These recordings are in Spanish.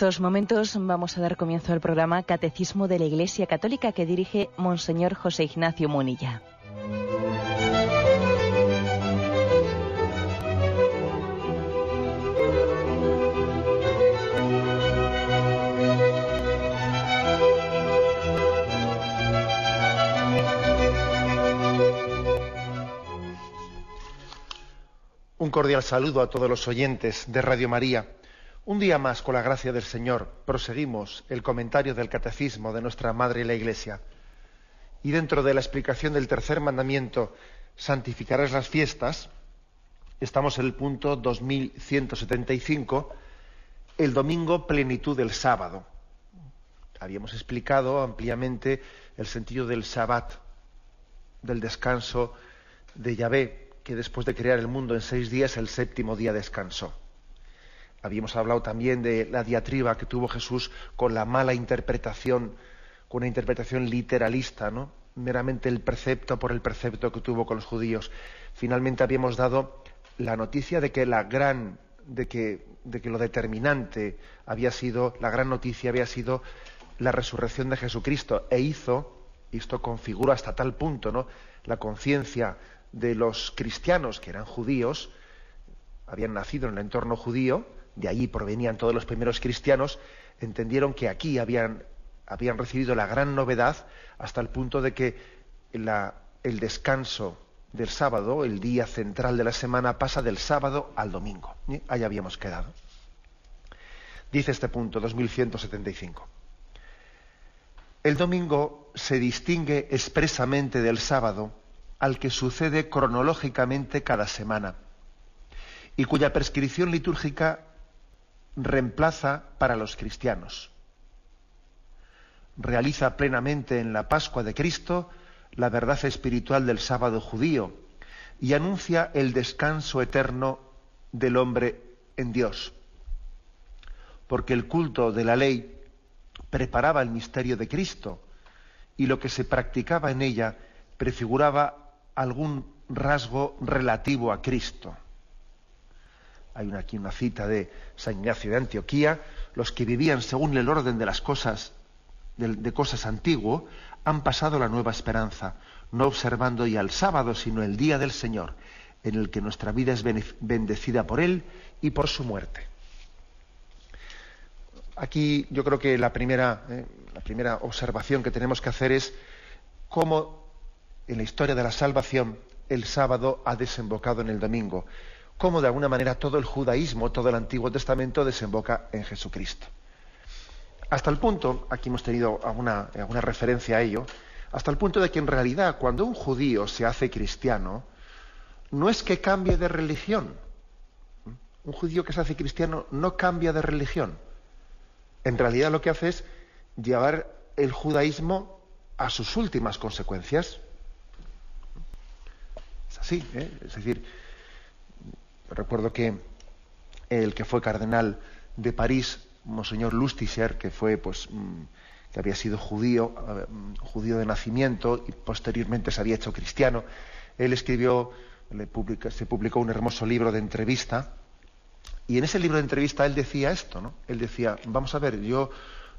estos momentos vamos a dar comienzo al programa Catecismo de la Iglesia Católica que dirige Monseñor José Ignacio Munilla. Un cordial saludo a todos los oyentes de Radio María. Un día más, con la gracia del Señor, proseguimos el comentario del Catecismo de nuestra Madre la Iglesia. Y dentro de la explicación del tercer mandamiento, santificarás las fiestas, estamos en el punto 2175, el domingo plenitud del sábado. Habíamos explicado ampliamente el sentido del sabbat, del descanso de Yahvé, que después de crear el mundo en seis días, el séptimo día descansó. Habíamos hablado también de la diatriba que tuvo Jesús con la mala interpretación, con una interpretación literalista, ¿no? meramente el precepto por el precepto que tuvo con los judíos. Finalmente habíamos dado la noticia de que la gran, de que, lo determinante había sido, la gran noticia había sido la resurrección de Jesucristo e hizo, y esto configura hasta tal punto, ¿no? la conciencia de los cristianos que eran judíos, habían nacido en el entorno judío, de allí provenían todos los primeros cristianos, entendieron que aquí habían, habían recibido la gran novedad hasta el punto de que el descanso del sábado, el día central de la semana, pasa del sábado al domingo. Ahí habíamos quedado. Dice este punto, 2175. El domingo se distingue expresamente del sábado al que sucede cronológicamente cada semana y cuya prescripción litúrgica reemplaza para los cristianos. Realiza plenamente en la Pascua de Cristo la verdad espiritual del sábado judío y anuncia el descanso eterno del hombre en Dios. Porque el culto de la ley preparaba el misterio de Cristo y lo que se practicaba en ella prefiguraba algún rasgo relativo a Cristo. Hay aquí una cita de San Ignacio de Antioquía, los que vivían según el orden de las cosas, de, cosas antiguo, han pasado la nueva esperanza, no observando ya el sábado, sino el día del Señor, en el que nuestra vida es bendecida por Él y por su muerte. Aquí yo creo que la primera, eh, la primera observación que tenemos que hacer es cómo en la historia de la salvación el sábado ha desembocado en el domingo cómo de alguna manera todo el judaísmo, todo el Antiguo Testamento desemboca en Jesucristo. Hasta el punto, aquí hemos tenido alguna, alguna referencia a ello, hasta el punto de que en realidad cuando un judío se hace cristiano, no es que cambie de religión. Un judío que se hace cristiano no cambia de religión. En realidad lo que hace es llevar el judaísmo a sus últimas consecuencias. Es así, ¿eh? es decir, Recuerdo que el que fue cardenal de París, Monseñor Lustiger, que fue, pues, mm, que había sido judío, mm, judío de nacimiento y posteriormente se había hecho cristiano, él escribió, se publicó un hermoso libro de entrevista y en ese libro de entrevista él decía esto, ¿no? Él decía, vamos a ver, yo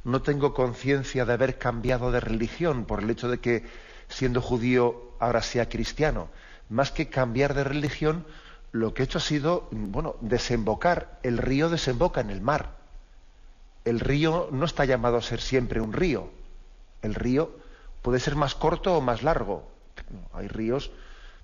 no tengo conciencia de haber cambiado de religión por el hecho de que siendo judío ahora sea cristiano. Más que cambiar de religión, lo que he hecho ha sido, bueno, desembocar. El río desemboca en el mar. El río no está llamado a ser siempre un río. El río puede ser más corto o más largo. Hay ríos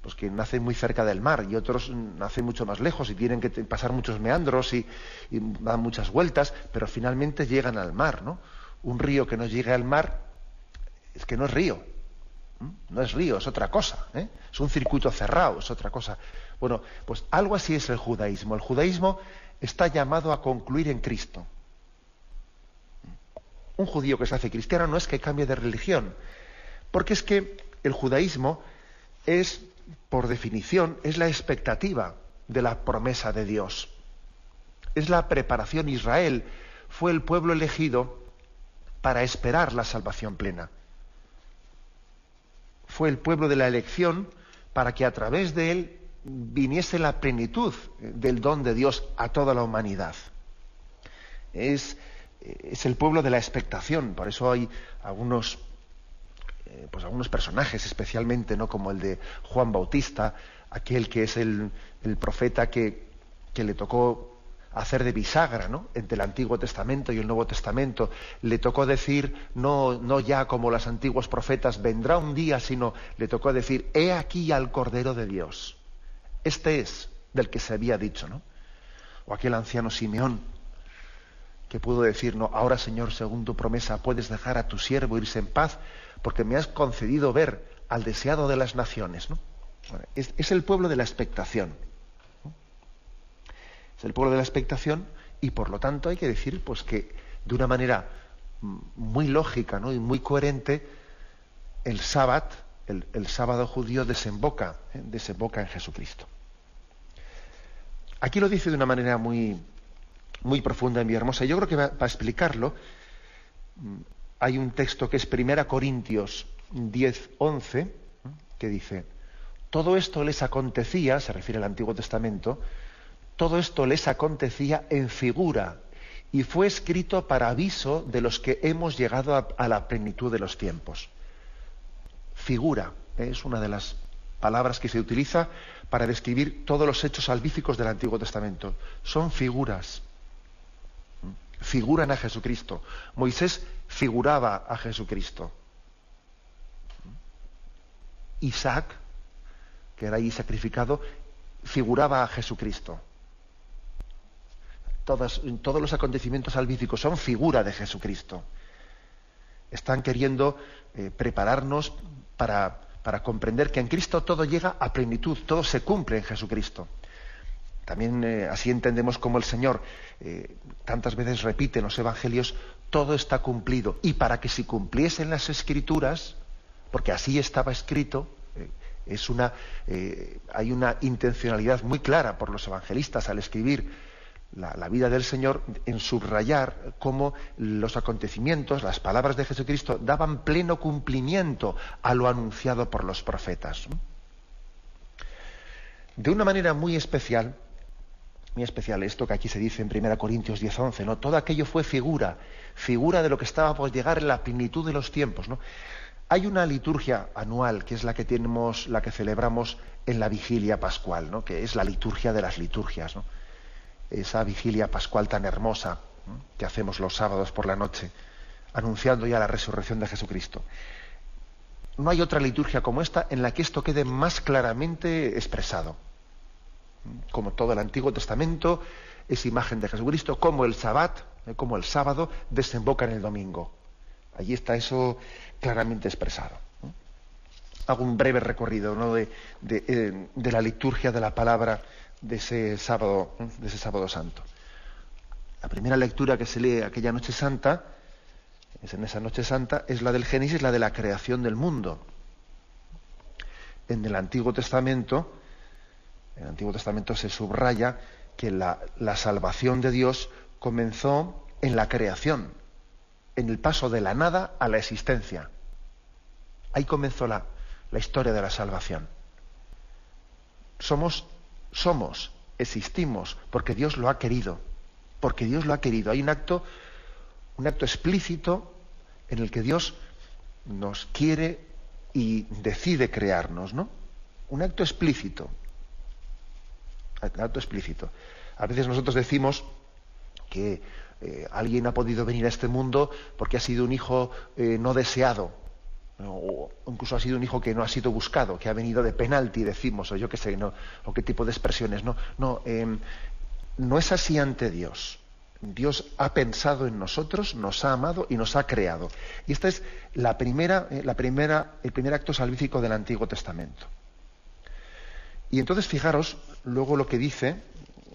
pues, que nacen muy cerca del mar y otros nacen mucho más lejos y tienen que pasar muchos meandros y, dan muchas vueltas, pero finalmente llegan al mar. ¿no? Un río que no llegue al mar es que no es río. No es río, es otra cosa. ¿eh? Es un circuito cerrado, es otra cosa. Bueno, pues algo así es el judaísmo. El judaísmo está llamado a concluir en Cristo. Un judío que se hace cristiano no es que cambie de religión, porque es que el judaísmo es, por definición, es la expectativa de la promesa de Dios. Es la preparación. Israel fue el pueblo elegido para esperar la salvación plena. Fue el pueblo de la elección para que a través de él viniese la plenitud del don de Dios a toda la humanidad. Es es el pueblo de la expectación. Por eso hay algunos, eh, pues algunos personajes, especialmente, ¿no? como el de Juan Bautista, aquel que es el, profeta que, que, le tocó hacer de bisagra ¿no? entre el Antiguo Testamento y el Nuevo Testamento. Le tocó decir, no, no ya como los antiguos profetas, vendrá un día, sino le tocó decir, he aquí al Cordero de Dios. Este es del que se había dicho, ¿no? O aquel anciano Simeón, que pudo decir, no, ahora Señor, según tu promesa, puedes dejar a tu siervo irse en paz, porque me has concedido ver al deseado de las naciones. ¿no? Es, el pueblo de la expectación. Es el pueblo de la expectación y por lo tanto hay que decir pues, que de una manera muy lógica ¿no? y muy coherente, el sábado, el, sábado judío desemboca, ¿eh? desemboca en Jesucristo. Aquí lo dice de una manera muy, muy profunda y muy hermosa. Yo creo que para explicarlo mm, hay un texto que es Primera Corintios 10, 11, que dice, todo esto les acontecía, se refiere al Antiguo Testamento, todo esto les acontecía en figura y fue escrito para aviso de los que hemos llegado a, la plenitud de los tiempos. Figura ¿eh? es una de las palabras que se utiliza para describir todos los hechos salvíficos del Antiguo Testamento. Son figuras figuran a Jesucristo. Moisés figuraba a Jesucristo. Isaac, que era ahí sacrificado, figuraba a Jesucristo. todos los acontecimientos salvíficos son figura de Jesucristo. Están queriendo eh, prepararnos para, para comprender que en Cristo todo llega a plenitud, todo se cumple en Jesucristo. También eh, así entendemos como el Señor eh, tantas veces repite en los Evangelios, todo está cumplido. Y para que se cumpliesen las escrituras, porque así estaba escrito, eh, es una, hay una intencionalidad muy clara por los evangelistas al escribir la, vida del Señor en subrayar cómo los acontecimientos, las palabras de Jesucristo daban pleno cumplimiento a lo anunciado por los profetas. De una manera muy especial, muy especial esto que aquí se dice en 1 Corintios 10:11, ¿no? Todo aquello fue figura, figura de lo que estaba por llegar en la plenitud de los tiempos, ¿no? Hay una liturgia anual que es la que tenemos, la que celebramos en la vigilia pascual, ¿no? Que es la liturgia de las liturgias. Esa vigilia pascual tan hermosa que hacemos los sábados por la noche, anunciando ya la resurrección de Jesucristo. No hay otra liturgia como esta en la que esto quede más claramente expresado como todo el Antiguo Testamento, es imagen de Jesucristo, como el Sabbat, eh, como el sábado, desemboca en el domingo. Allí está eso claramente expresado. Hago un breve recorrido eh, de, la liturgia de la palabra de ese sábado, de ese sábado santo. La primera lectura que se lee aquella noche santa, es en esa noche santa, es la del Génesis, la de la creación del mundo. En el Antiguo Testamento, en el Antiguo Testamento se subraya que la, salvación de Dios comenzó en la creación, en el paso de la nada a la existencia. Ahí comenzó la, la historia de la salvación. Somos, somos, existimos, porque Dios lo ha querido, porque Dios lo ha querido. Hay un acto, un acto explícito en el que Dios nos quiere y decide crearnos, ¿no? Un acto explícito acto explícito. A veces nosotros decimos que eh, alguien ha podido venir a este mundo porque ha sido un hijo eh, no deseado, o incluso ha sido un hijo que no ha sido buscado, que ha venido de penalti, decimos, o yo qué sé, o qué tipo de expresiones. No, no, em, no es así ante Dios. Dios ha pensado en nosotros, nos ha amado y nos ha creado. Y esta es la primera, eh, la primera, el primer acto salvífico del Antiguo Testamento. Y entonces fijaros luego lo que dice,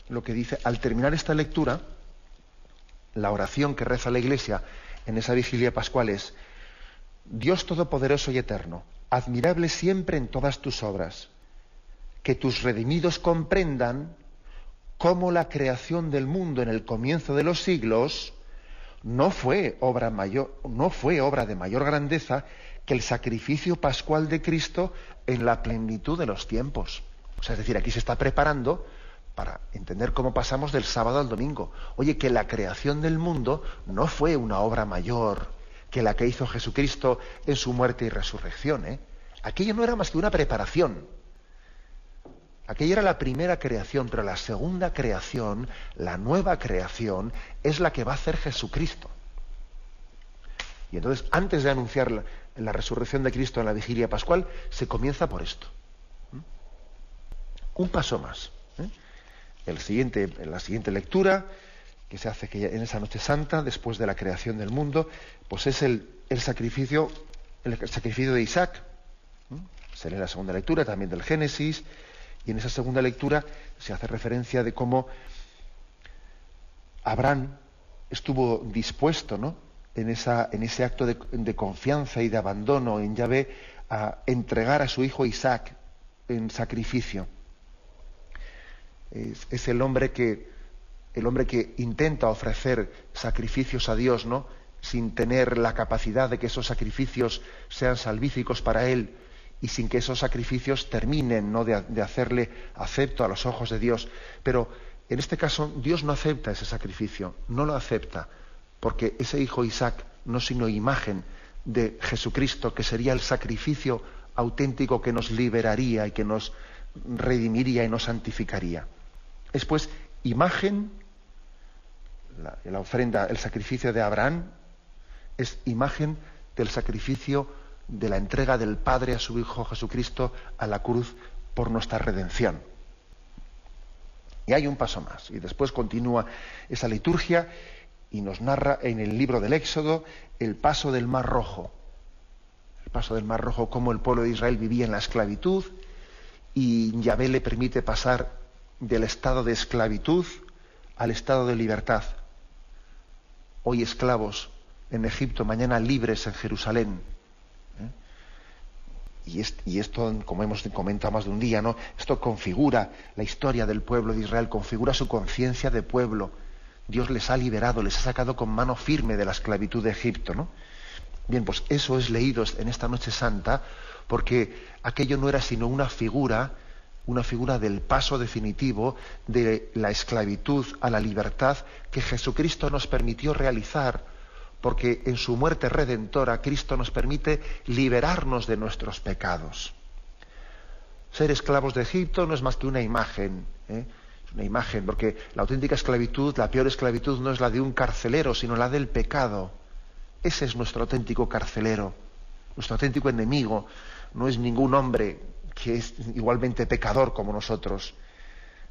lo que dice al terminar esta lectura, la oración que reza la Iglesia en esa vigilia pascual es Dios todopoderoso y eterno, admirable siempre en todas tus obras, que tus redimidos comprendan cómo la creación del mundo en el comienzo de los siglos no fue obra mayor, no fue obra de mayor grandeza que el sacrificio pascual de Cristo en la plenitud de los tiempos es decir, aquí se está preparando para entender cómo pasamos del sábado al domingo. Oye, que la creación del mundo no fue una obra mayor que la que hizo Jesucristo en su muerte y resurrección. ¿eh? Aquello no era más que una preparación. Aquella era la primera creación, pero la segunda creación, la nueva creación, es la que va a hacer Jesucristo. Y entonces, antes de anunciar la, resurrección de Cristo en la vigilia pascual, se comienza por esto. Un paso más. ¿eh? El siguiente, en la siguiente lectura, que se hace que en esa noche santa, después de la creación del mundo, pues es el, sacrificio, el sacrificio de Isaac. Se lee la segunda lectura también del Génesis, y en esa segunda lectura se hace referencia de cómo Abraham estuvo dispuesto, ¿no? En, esa, en ese acto de, de, confianza y de abandono en Yahvé a entregar a su hijo Isaac en sacrificio. Es el hombre que el hombre que intenta ofrecer sacrificios a Dios, ¿no? Sin tener la capacidad de que esos sacrificios sean salvíficos para él y sin que esos sacrificios terminen, ¿no? De, de hacerle acepto a los ojos de Dios. Pero en este caso Dios no acepta ese sacrificio, no lo acepta, porque ese hijo Isaac no sino imagen de Jesucristo, que sería el sacrificio auténtico que nos liberaría y que nos redimiría y nos santificaría. Es pues imagen la, ofrenda, el sacrificio de Abraham, es imagen del sacrificio de la entrega del Padre a su Hijo Jesucristo a la cruz por nuestra redención. Y hay un paso más. Y después continúa esa liturgia y nos narra en el libro del Éxodo el paso del Mar Rojo. El paso del Mar Rojo, cómo el pueblo de Israel vivía en la esclavitud y Yahvé le permite pasar del estado de esclavitud al estado de libertad hoy esclavos en Egipto, mañana libres en Jerusalén. ¿eh? Y, esto, como hemos comentado más de un día, ¿no? Esto configura la historia del pueblo de Israel, configura su conciencia de pueblo. Dios les ha liberado, les ha sacado con mano firme de la esclavitud de Egipto, ¿no? Bien, pues eso es leído en esta noche santa, porque aquello no era sino una figura una figura del paso definitivo de la esclavitud a la libertad que Jesucristo nos permitió realizar, porque en su muerte redentora Cristo nos permite liberarnos de nuestros pecados. Ser esclavos de Egipto no es más que una imagen, ¿eh? una imagen, porque la auténtica esclavitud, la peor esclavitud no es la de un carcelero, sino la del pecado. Ese es nuestro auténtico carcelero, nuestro auténtico enemigo. No es ningún hombre que es igualmente pecador como nosotros.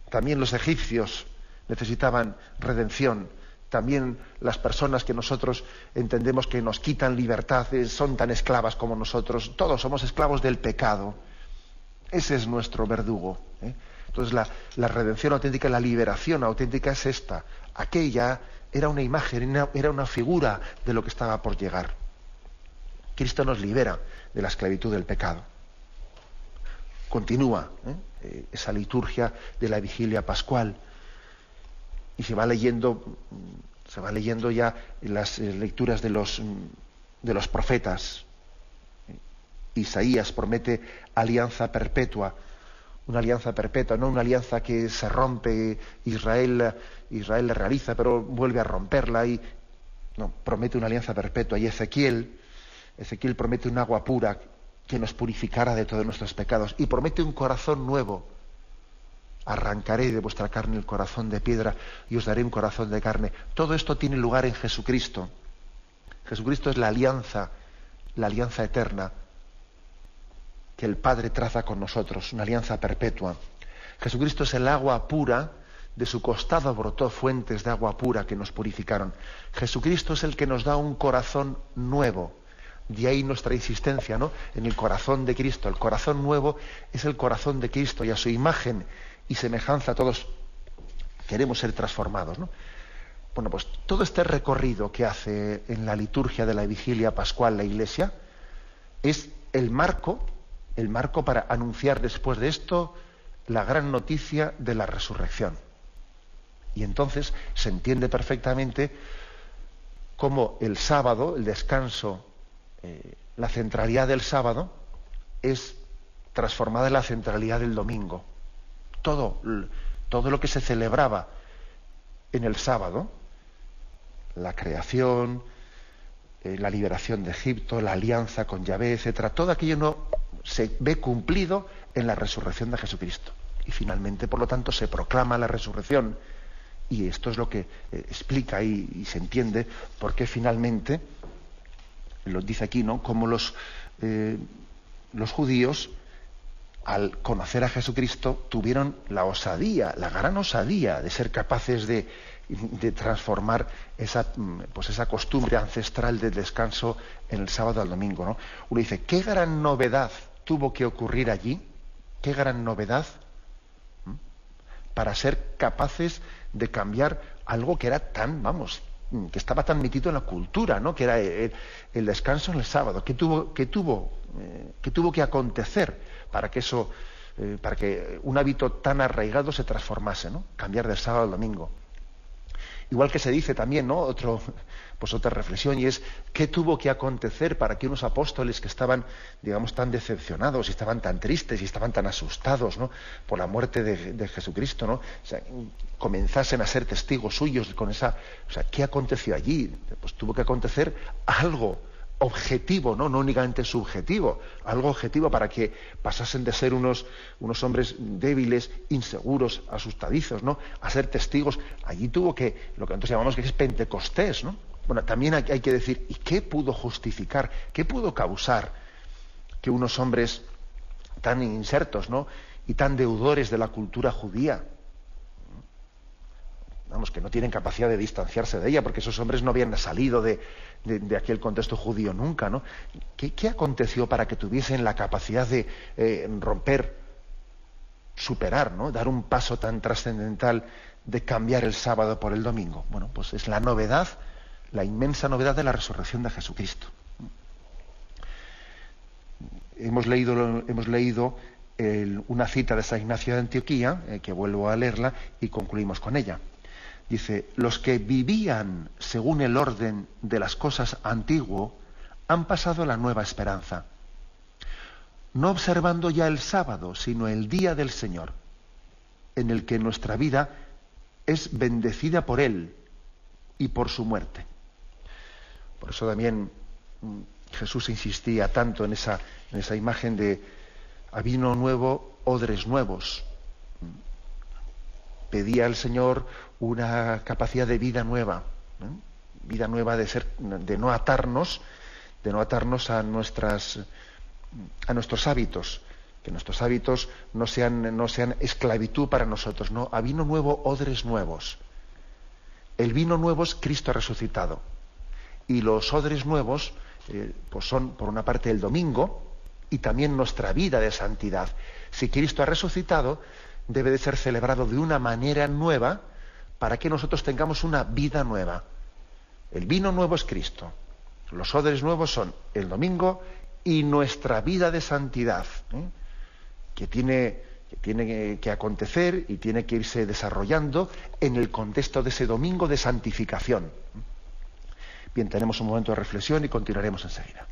También los egipcios necesitaban redención. También las personas que nosotros entendemos que nos quitan libertad son tan esclavas como nosotros. Todos somos esclavos del pecado. Ese es nuestro verdugo. ¿eh? Entonces la, la, redención auténtica, la liberación auténtica es esta. Aquella era una imagen, era una figura de lo que estaba por llegar. Cristo nos libera de la esclavitud del pecado continúa ¿eh? Eh, esa liturgia de la vigilia pascual. Y se va leyendo se va leyendo ya las eh, lecturas de los de los profetas. Isaías promete alianza perpetua una alianza perpetua no una alianza que se rompe Israel Israel la realiza pero vuelve a romperla y no promete una alianza perpetua. Y Ezequiel Ezequiel promete un agua pura que nos purificara de todos nuestros pecados y promete un corazón nuevo. Arrancaré de vuestra carne el corazón de piedra y os daré un corazón de carne. Todo esto tiene lugar en Jesucristo. Jesucristo es la alianza, la alianza eterna que el Padre traza con nosotros, una alianza perpetua. Jesucristo es el agua pura, de su costado brotó fuentes de agua pura que nos purificaron. Jesucristo es el que nos da un corazón nuevo. De ahí nuestra insistencia, ¿no? En el corazón de Cristo. El corazón nuevo es el corazón de Cristo y a su imagen y semejanza todos queremos ser transformados, ¿no? Bueno, pues todo este recorrido que hace en la liturgia de la vigilia pascual la Iglesia es el marco, el marco para anunciar después de esto la gran noticia de la resurrección. Y entonces se entiende perfectamente cómo el sábado, el descanso eh, la centralidad del sábado es transformada en la centralidad del domingo. Todo, todo lo que se celebraba en el sábado, la creación, eh, la liberación de Egipto, la alianza con Yahvé, etcétera, todo aquello no se ve cumplido en la resurrección de Jesucristo. Y finalmente, por lo tanto, se proclama la resurrección. Y esto es lo que eh, explica y, se entiende por qué finalmente, lo dice aquí, ¿no? Como los, eh, los judíos al conocer a Jesucristo, tuvieron la osadía, la gran osadía de ser capaces de, transformar esa, pues esa costumbre ancestral del descanso en el sábado al domingo. ¿no? Uno dice, ¿qué gran novedad tuvo que ocurrir allí? ¿Qué gran novedad? Para ser capaces de cambiar algo que era tan, vamos, que estaba tan metido en la cultura, ¿no? que era el, descanso en el sábado. ¿Qué tuvo, qué tuvo, eh, tuvo que acontecer? para que eso, eh, para que un hábito tan arraigado se transformase, ¿no? Cambiar del sábado al domingo. Igual que se dice también, ¿no? Otro, pues otra reflexión, y es qué tuvo que acontecer para que unos apóstoles que estaban, digamos, tan decepcionados y estaban tan tristes y estaban tan asustados, ¿no? por la muerte de, Jesucristo, ¿no? comenzasen a ser testigos suyos con esa. O sea, ¿qué aconteció allí? Pues tuvo que acontecer algo objetivo, ¿no? no únicamente subjetivo, algo objetivo para que pasasen de ser unos, unos hombres débiles, inseguros, asustadizos, ¿no? a ser testigos. Allí tuvo que, lo que nosotros llamamos que es Pentecostés, ¿no? Bueno, también hay, que decir, ¿y qué pudo justificar, qué pudo causar que unos hombres tan insertos, ¿no? y tan deudores de la cultura judía, vamos, que no tienen capacidad de distanciarse de ella, porque esos hombres no habían salido de, aquel contexto judío nunca, ¿no? ¿Qué, aconteció para que tuviesen la capacidad de eh, romper, superar, ¿no? Dar un paso tan trascendental de cambiar el sábado por el domingo. Bueno, pues es la novedad, la inmensa novedad de la resurrección de Jesucristo. Hemos leído, hemos leído una cita de San Ignacio de Antioquía, eh, que vuelvo a leerla, y concluimos con ella. Dice, los que vivían según el orden de las cosas antiguo han pasado la nueva esperanza, no observando ya el sábado, sino el día del Señor, en el que nuestra vida es bendecida por Él y por su muerte. Por eso también mm, Jesús insistía tanto en esa, en esa imagen de a vino nuevo, odres nuevos pedía al Señor una capacidad de vida nueva, vida nueva de ser, de no atarnos, de no atarnos a nuestras, a nuestros hábitos, que nuestros hábitos no sean, no sean esclavitud para nosotros, no, a vino nuevo, odres nuevos. El vino nuevo es Cristo resucitado. Y los odres nuevos, eh, pues son, por una parte, el domingo y también nuestra vida de santidad. Si Cristo ha resucitado, debe de ser celebrado de una manera nueva para que nosotros tengamos una vida nueva. El vino nuevo es Cristo. Los odres nuevos son el domingo y nuestra vida de santidad, ¿eh? que tiene, que tiene que acontecer y tiene que irse desarrollando en el contexto de ese domingo de santificación. Bien, tenemos un momento de reflexión y continuaremos enseguida.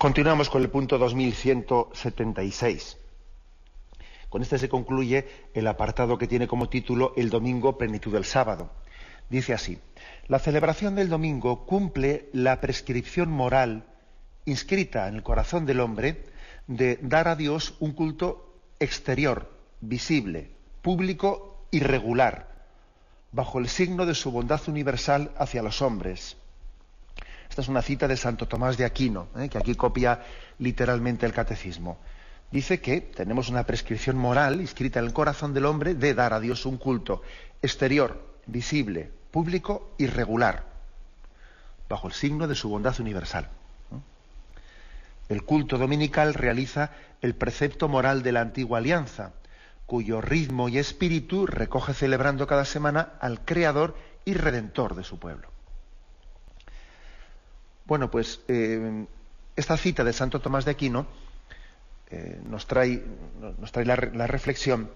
Continuamos con el punto 2176. Con este se concluye el apartado que tiene como título El domingo, plenitud del sábado. Dice así, la celebración del domingo cumple la prescripción moral inscrita en el corazón del hombre de dar a Dios un culto exterior, visible, público y regular, bajo el signo de su bondad universal hacia los hombres. Esta es una cita de Santo Tomás de Aquino, ¿eh? que aquí copia literalmente el catecismo. Dice que tenemos una prescripción moral inscrita en el corazón del hombre de dar a Dios un culto exterior, visible, público y regular, bajo el signo de su bondad universal. El culto dominical realiza el precepto moral de la antigua alianza, cuyo ritmo y espíritu recoge celebrando cada semana al Creador y Redentor de su pueblo. Bueno, pues eh, esta cita de Santo Tomás de Aquino eh, nos trae, la, reflexión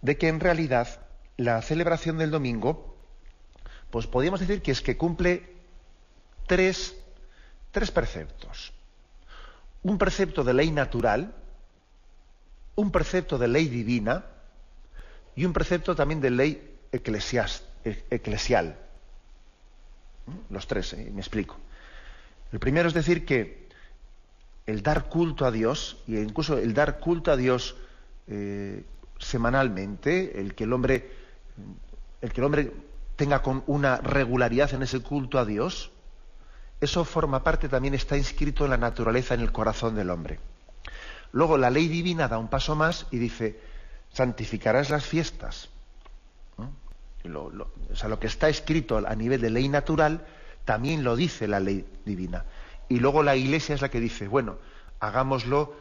de que en realidad la celebración del domingo, pues podríamos decir que es que cumple tres, tres preceptos. Un precepto de ley natural, un precepto de ley divina y un precepto también de ley eclesial. Los tres, eh, me explico. El primero es decir que el dar culto a Dios, e incluso el dar culto a Dios eh, semanalmente, el que el hombre, el que el hombre tenga con una regularidad en ese culto a Dios, eso forma parte, también está inscrito en la naturaleza, en el corazón del hombre. Luego la ley divina da un paso más y dice, santificarás las fiestas. o sea, lo que está escrito a nivel de ley natural, también lo dice la ley divina. Y luego la Iglesia es la que dice, bueno, hagámoslo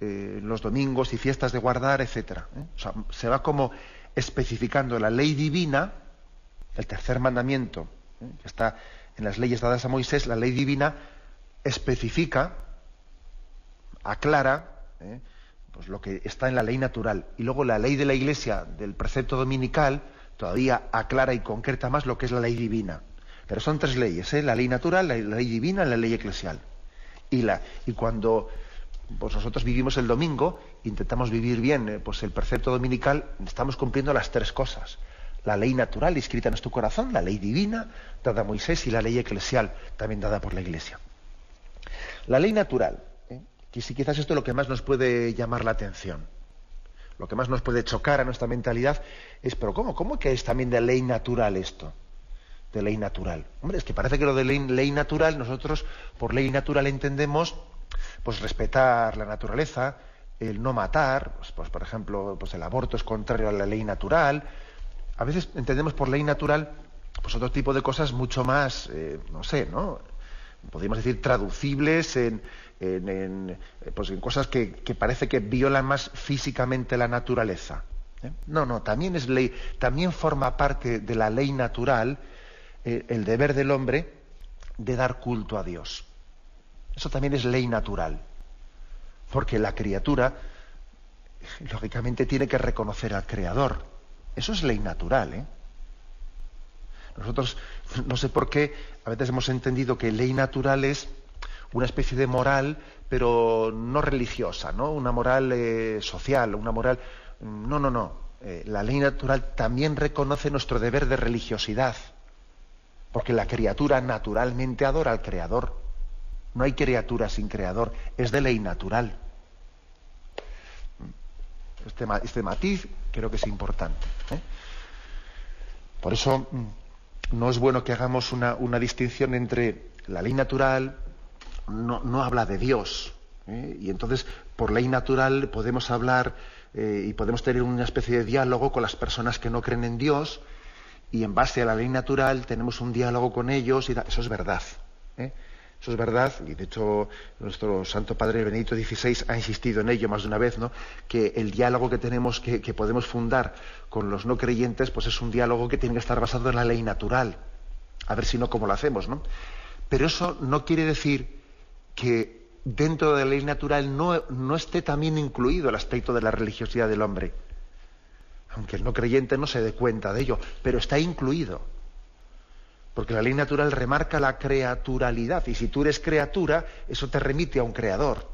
eh, los domingos y fiestas de guardar, etc. ¿eh? se va como especificando la ley divina, el tercer mandamiento, ¿eh? que está en las leyes dadas a Moisés, la ley divina especifica, aclara, pues lo que está en la ley natural. Y luego la ley de la Iglesia, del precepto dominical, todavía aclara y concreta más lo que es la ley divina. Pero son tres leyes, ¿eh? la ley natural, la ley divina y la ley eclesial. Y, la, y cuando pues nosotros vivimos el domingo, intentamos vivir bien eh, pues el precepto dominical, estamos cumpliendo las tres cosas. La ley natural inscrita en nuestro corazón, la ley divina dada a Moisés y la ley eclesial también dada por la Iglesia. La ley natural, ¿eh? si quizás esto es lo que más nos puede llamar la atención, lo que más nos puede chocar a nuestra mentalidad es, pero ¿cómo? ¿Cómo que es también de ley natural esto? De ley natural. Hombre, es que parece que lo de ley, natural, nosotros por ley natural entendemos pues respetar la naturaleza, el no matar, pues, pues, por ejemplo, pues el aborto es contrario a la ley natural. A veces entendemos por ley natural pues otro tipo de cosas mucho más, eh, no sé, ¿no? Podríamos decir traducibles en, en, pues en cosas que, que, parece que violan más físicamente la naturaleza. ¿eh? No, no, también es ley, también forma parte de la ley natural eh, el deber del hombre de dar culto a Dios. Eso también es ley natural, porque la criatura, lógicamente, tiene que reconocer al Creador. Eso es ley natural. ¿eh? Nosotros, no sé por qué, a veces hemos entendido que ley natural es una especie de moral, pero no religiosa, ¿no? Una moral eh, social, una moral. No, no, no. Eh, la ley natural también reconoce nuestro deber de religiosidad. Porque la criatura naturalmente adora al Creador. No hay criatura sin Creador. Es de ley natural. Este, este matiz creo que es importante. ¿eh? Por eso mm, no es bueno que hagamos una, distinción entre la ley natural, no, habla de Dios. ¿eh? Y entonces, por ley natural podemos hablar eh, y podemos tener una especie de diálogo con las personas que no creen en Dios y en base a la ley natural tenemos un diálogo con ellos y eso es verdad. ¿eh? Eso es verdad, y de hecho nuestro Santo Padre Benedicto XVI ha insistido en ello más de una vez, ¿no? que el diálogo que tenemos, que, que, podemos fundar con los no creyentes, pues es un diálogo que tiene que estar basado en la ley natural. A ver si no, cómo lo hacemos, ¿no? Pero eso no quiere decir que dentro de la ley natural no, no esté también incluido el aspecto de la religiosidad del hombre aunque el no creyente no se dé cuenta de ello, pero está incluido. Porque la ley natural remarca la creaturalidad. Y si tú eres criatura, eso te remite a un creador.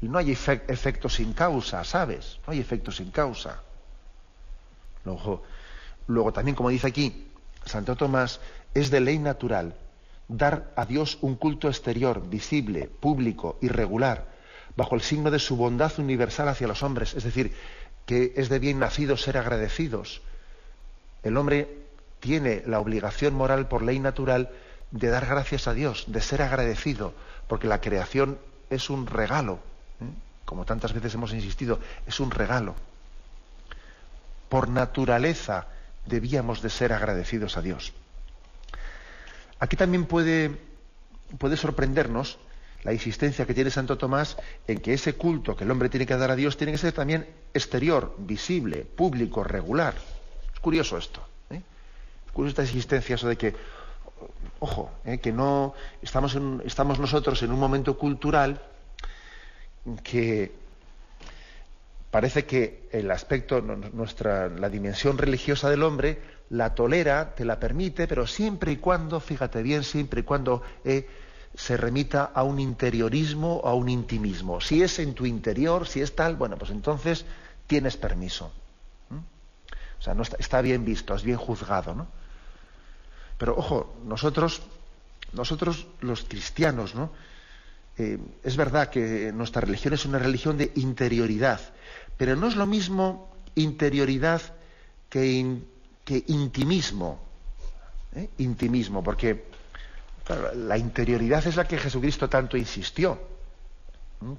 Y no hay efecto sin causa, ¿sabes? No hay efecto sin causa. Luego, luego también, como dice aquí Santo Tomás, es de ley natural dar a Dios un culto exterior, visible, público y regular, bajo el signo de su bondad universal hacia los hombres. Es decir, que es de bien nacido ser agradecidos. El hombre tiene la obligación moral por ley natural de dar gracias a Dios, de ser agradecido, porque la creación es un regalo. ¿eh? como tantas veces hemos insistido, es un regalo. Por naturaleza debíamos de ser agradecidos a Dios. Aquí también puede, puede sorprendernos la insistencia que tiene Santo Tomás en que ese culto que el hombre tiene que dar a Dios tiene que ser también exterior, visible, público, regular. Es curioso esto. ¿eh? Es curioso esta insistencia, eso de que, ojo, ¿eh? que no estamos, nosotros en un momento cultural que parece que el aspecto, nuestra, la dimensión religiosa del hombre la tolera, te la permite, pero siempre y cuando, fíjate bien, siempre y cuando eh, se remita a un interiorismo a un intimismo. Si es en tu interior, si es tal, bueno, pues entonces tienes permiso. O sea, no está, está, bien visto, es bien juzgado, ¿no? Pero ojo, nosotros, nosotros los cristianos, ¿no? Eh, es verdad que nuestra religión es una religión de interioridad, pero no es lo mismo interioridad que, que intimismo. ¿eh? Intimismo, porque la interioridad es la que Jesucristo tanto insistió,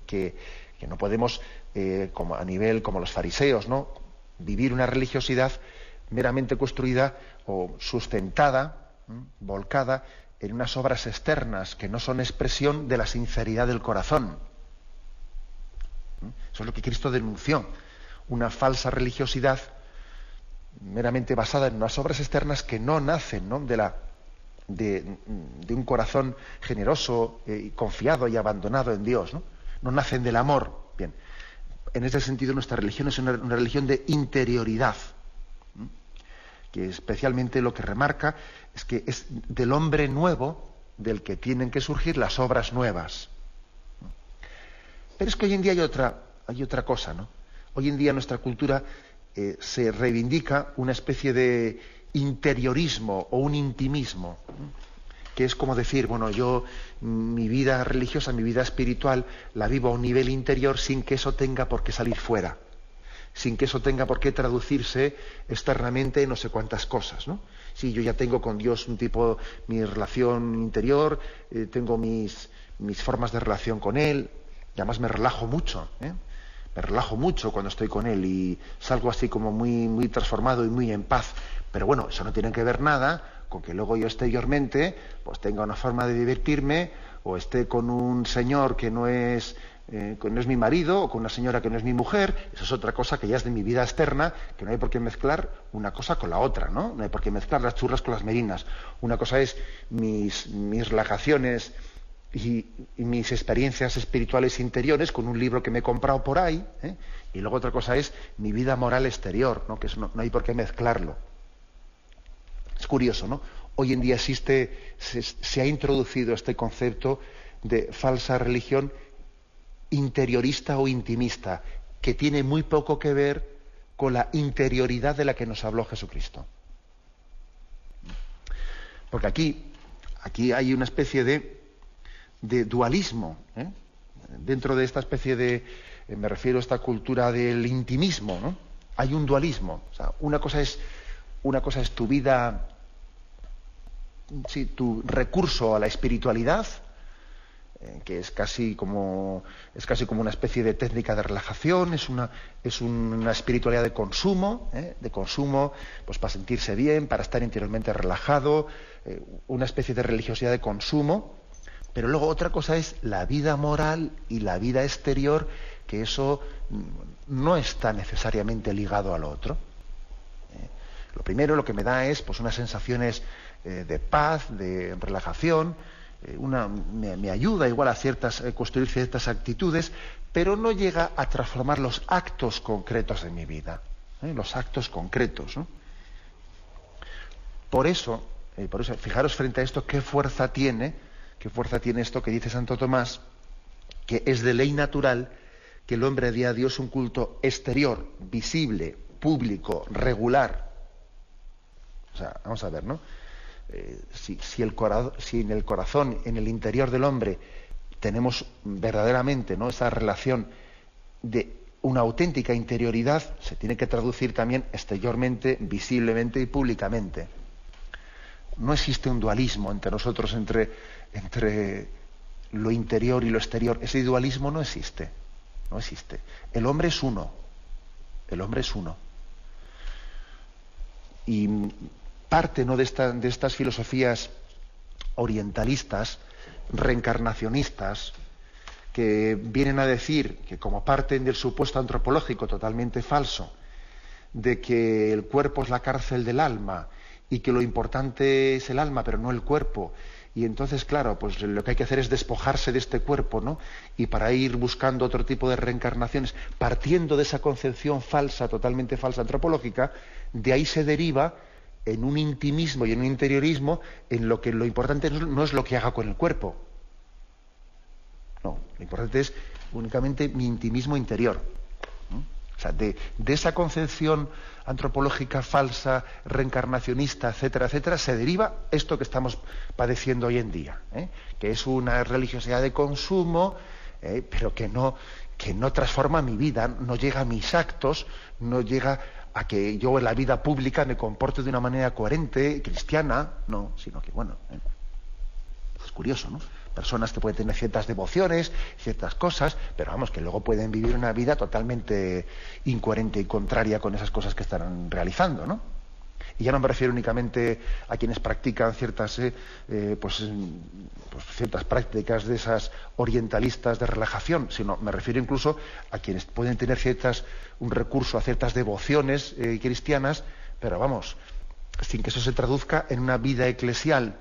que, no podemos, eh, como a nivel como los fariseos, ¿no? vivir una religiosidad meramente construida o sustentada, volcada en unas obras externas que no son expresión de la sinceridad del corazón. Eso es lo que Cristo denunció, una falsa religiosidad meramente basada en unas obras externas que no nacen De, la, de, un corazón generoso, y confiado y abandonado en Dios, ¿no? no nacen del amor. Bien, en ese sentido nuestra religión es una religión de interioridad que especialmente lo que remarca es que es del hombre nuevo del que tienen que surgir las obras nuevas. Pero es que hoy en día hay otra, hay otra cosa, ¿no? Hoy en día nuestra cultura eh, se reivindica una especie de interiorismo o un intimismo, que es como decir, bueno, yo mi vida religiosa, mi vida espiritual, la vivo a un nivel interior sin que eso tenga por qué salir fuera sin que eso tenga por qué traducirse externamente en no sé cuántas cosas. ¿no? Yo ya tengo con Dios un tipo, mi relación interior, eh, tengo mis, mis formas de relación con Él, y además me relajo mucho. ¿eh? Me relajo mucho cuando estoy con Él y salgo así como muy, muy transformado y muy en paz. Pero bueno, eso no tiene que ver nada con que luego yo exteriormente pues tenga una forma de divertirme o esté con un señor que no es eh, no es mi marido o con una señora que no es mi mujer, eso es otra cosa que ya es de mi vida externa, que no hay por qué mezclar una cosa con la otra, ¿no? No hay por qué mezclar las churras con las merinas. Una cosa es mis, mis relajaciones y, mis experiencias espirituales interiores con un libro que me he comprado por ahí, ¿eh? y luego otra cosa es mi vida moral exterior, ¿no? que no, hay por qué mezclarlo. Es curioso, ¿no? Hoy en día existe, se ha introducido este concepto de falsa religión interiorista o intimista, que tiene muy poco que ver con la interioridad de la que nos habló Jesucristo. Porque aquí, aquí hay una especie de, dualismo. ¿eh? Dentro de esta especie de, eh, me refiero a esta cultura del intimismo, ¿no? Hay un dualismo. O sea, una cosa es, una cosa es tu vida, sí, tu recurso a la espiritualidad, eh, que es casi como es casi como una especie de técnica de relajación, es una, es una espiritualidad de consumo, ¿eh? de consumo, pues para sentirse bien, para estar interiormente relajado, eh, una especie de religiosidad de consumo, pero luego otra cosa es la vida moral y la vida exterior, que eso no está necesariamente ligado al otro. Lo primero, lo que me da es pues unas sensaciones de paz, de relajación, eh, me, ayuda igual a eh, construir ciertas actitudes, pero no llega a transformar los actos concretos de mi vida, ¿eh? los actos concretos. Por eso, Eh, por eso, fijaros frente a esto qué fuerza tiene, qué fuerza tiene esto que dice Santo Tomás, que es de ley natural que el hombre dé a Dios un culto exterior, visible, público, regular. Vamos a ver, ¿no? Eh, si, si en el corazón, en el interior del hombre, tenemos verdaderamente ¿no? esa relación de una auténtica interioridad, se tiene que traducir también exteriormente, visiblemente y públicamente. No existe un dualismo entre nosotros, entre, entre lo interior y lo exterior. Ese dualismo no existe. No existe. El hombre es uno. El hombre es uno. Y parte ¿no? de, de estas filosofías orientalistas, reencarnacionistas, que vienen a decir que como parten del supuesto antropológico totalmente falso, de que el cuerpo es la cárcel del alma y que lo importante es el alma pero no el cuerpo y entonces, claro, pues lo que hay que hacer es despojarse de este cuerpo, ¿no? Y para ir buscando otro tipo de reencarnaciones, partiendo de esa concepción falsa, totalmente falsa antropológica, de ahí se deriva en un intimismo y en un interiorismo en lo que lo importante no es lo que haga con el cuerpo. No, lo importante es únicamente mi intimismo interior. O sea, de, esa concepción antropológica falsa, reencarnacionista, etcétera, etcétera, se deriva esto que estamos padeciendo hoy en día, ¿eh? que es una religiosidad de consumo, ¿eh? pero que no, que no transforma mi vida, no llega a mis actos, no llega a que yo en la vida pública me comporte de una manera coherente, cristiana, no, sino que, bueno, ¿eh? es curioso, ¿no? personas que pueden tener ciertas devociones, ciertas cosas, pero vamos, que luego pueden vivir una vida totalmente incoherente y contraria con esas cosas que están realizando, ¿no? Y ya no me refiero únicamente a quienes practican ciertas, eh, eh, pues, pues, ciertas prácticas de esas orientalistas de relajación, sino me refiero incluso a quienes pueden tener ciertas, un recurso a ciertas devociones eh, cristianas, pero vamos, sin que eso se traduzca en una vida eclesial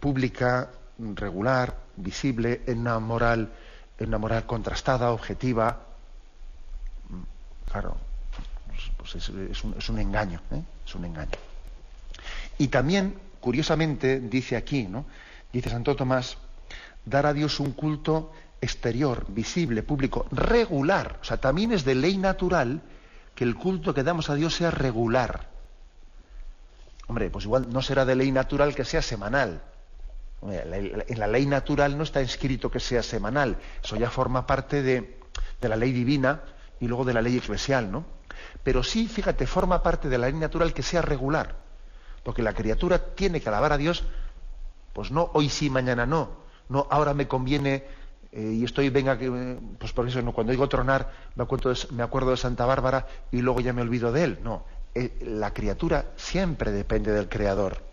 pública regular, visible, en una moral, en una moral contrastada, objetiva. Mm, claro, pues es, un, engaño, ¿eh? es un engaño. Y también, curiosamente, dice aquí, ¿no? Dice Santo Tomás, dar a Dios un culto exterior, visible, público, regular. O sea, también es de ley natural que el culto que damos a Dios sea regular. Hombre, pues igual no será de ley natural que sea semanal. En la ley natural no está escrito que sea semanal, eso ya forma parte de, la ley divina y luego de la ley eclesial, ¿no? Pero sí, fíjate, forma parte de la ley natural que sea regular, porque la criatura tiene que alabar a Dios, pues no hoy sí, mañana no, no ahora me conviene eh, y estoy, venga, que, pues por eso no, cuando digo tronar me acuerdo, de, Santa Bárbara y luego ya me olvido de él, no, eh, la criatura siempre depende del Creador.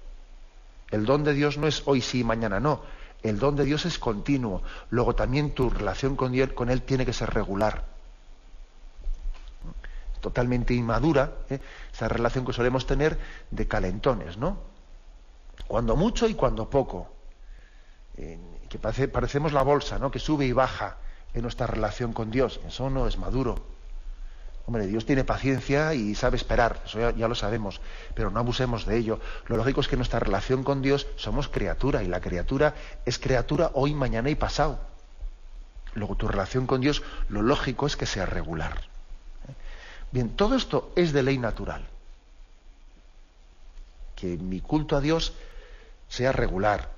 El don de Dios no es hoy sí, mañana no. El don de Dios es continuo. Luego también tu relación con Él, con él tiene que ser regular. Totalmente inmadura, ¿eh? esa relación que solemos tener de calentones, ¿no? Cuando mucho y cuando poco. que parecemos la bolsa, ¿no? Que sube y baja en nuestra relación con Dios. Eso no es maduro. Hombre, Dios tiene paciencia y sabe esperar, eso ya, lo sabemos, pero no abusemos de ello. Lo lógico es que nuestra relación con Dios somos criatura y la criatura es criatura hoy, mañana y pasado. Luego tu relación con Dios, lo lógico es que sea regular. Bien, todo esto es de ley natural. Que mi culto a Dios sea regular,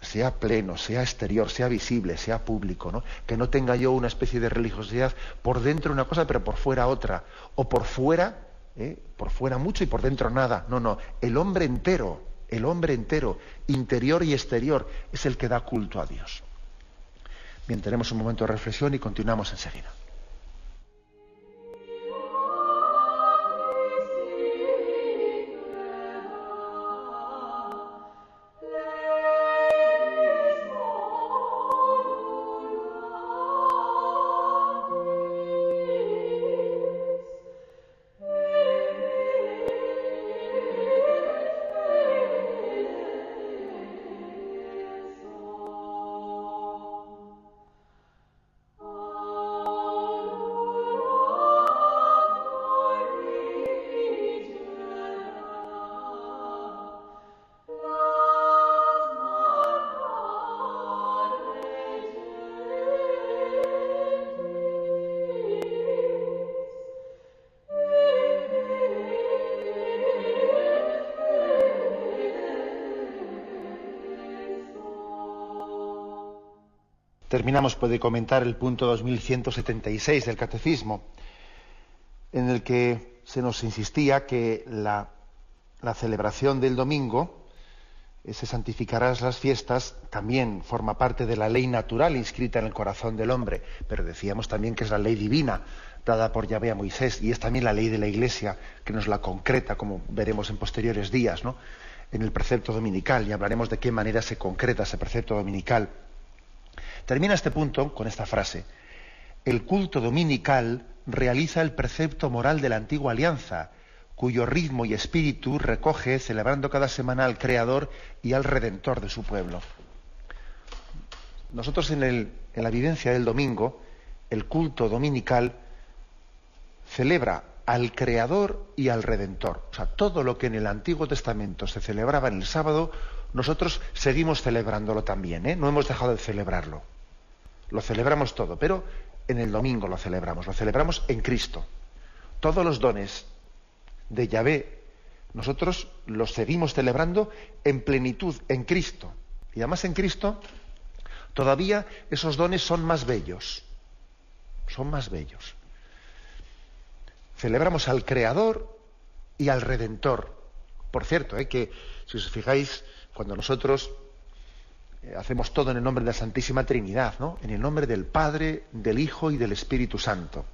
sea pleno, sea exterior, sea visible, sea público, ¿no? Que no tenga yo una especie de religiosidad por dentro una cosa, pero por fuera otra, o por fuera, ¿eh? por fuera mucho y por dentro nada. No, no, el hombre entero, el hombre entero, interior y exterior, es el que da culto a Dios. Bien, tenemos un momento de reflexión y continuamos enseguida. Terminamos de comentar el punto 2176 del Catecismo, en el que se nos insistía que la, la celebración del domingo, ese santificarás las fiestas, también forma parte de la ley natural inscrita en el corazón del hombre, pero decíamos también que es la ley divina dada por Yahvé a Moisés, y es también la ley de la Iglesia que nos la concreta, como veremos en posteriores días, ¿no? en el precepto dominical, y hablaremos de qué manera se concreta ese precepto dominical. Termina este punto con esta frase. El culto dominical realiza el precepto moral de la antigua alianza, cuyo ritmo y espíritu recoge celebrando cada semana al Creador y al Redentor de su pueblo. Nosotros en, la vivencia del domingo, el culto dominical celebra al Creador y al Redentor. O sea, todo lo que en el Antiguo Testamento se celebraba en el sábado, nosotros seguimos celebrándolo también, ¿eh? no hemos dejado de celebrarlo. Lo celebramos todo, pero en el domingo lo celebramos, lo celebramos en Cristo. Todos los dones de Yahvé, nosotros los seguimos celebrando en plenitud, en Cristo. Y además en Cristo, todavía esos dones son más bellos, son más bellos celebramos al Creador y al Redentor. Por cierto, eh, que si os fijáis, cuando nosotros hacemos todo en el nombre de la Santísima Trinidad, ¿no? En el nombre del Padre, del Hijo y del Espíritu Santo.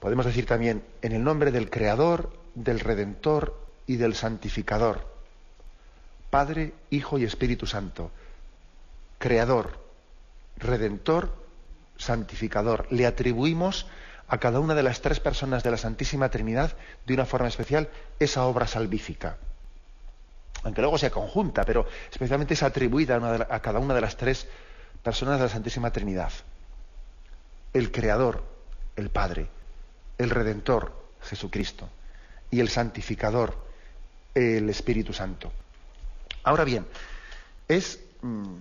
Podemos decir también en el nombre del Creador, del Redentor y del Santificador. Padre, Hijo y Espíritu Santo. Creador, Redentor, Santificador. Le atribuimos a cada una de las tres personas de la Santísima Trinidad de una forma especial esa obra salvífica. Aunque luego sea conjunta, pero especialmente es atribuida a, cada una de las tres personas de la Santísima Trinidad. El Creador, el Padre, el Redentor, Jesucristo, y el Santificador, el Espíritu Santo. Ahora bien, es mm,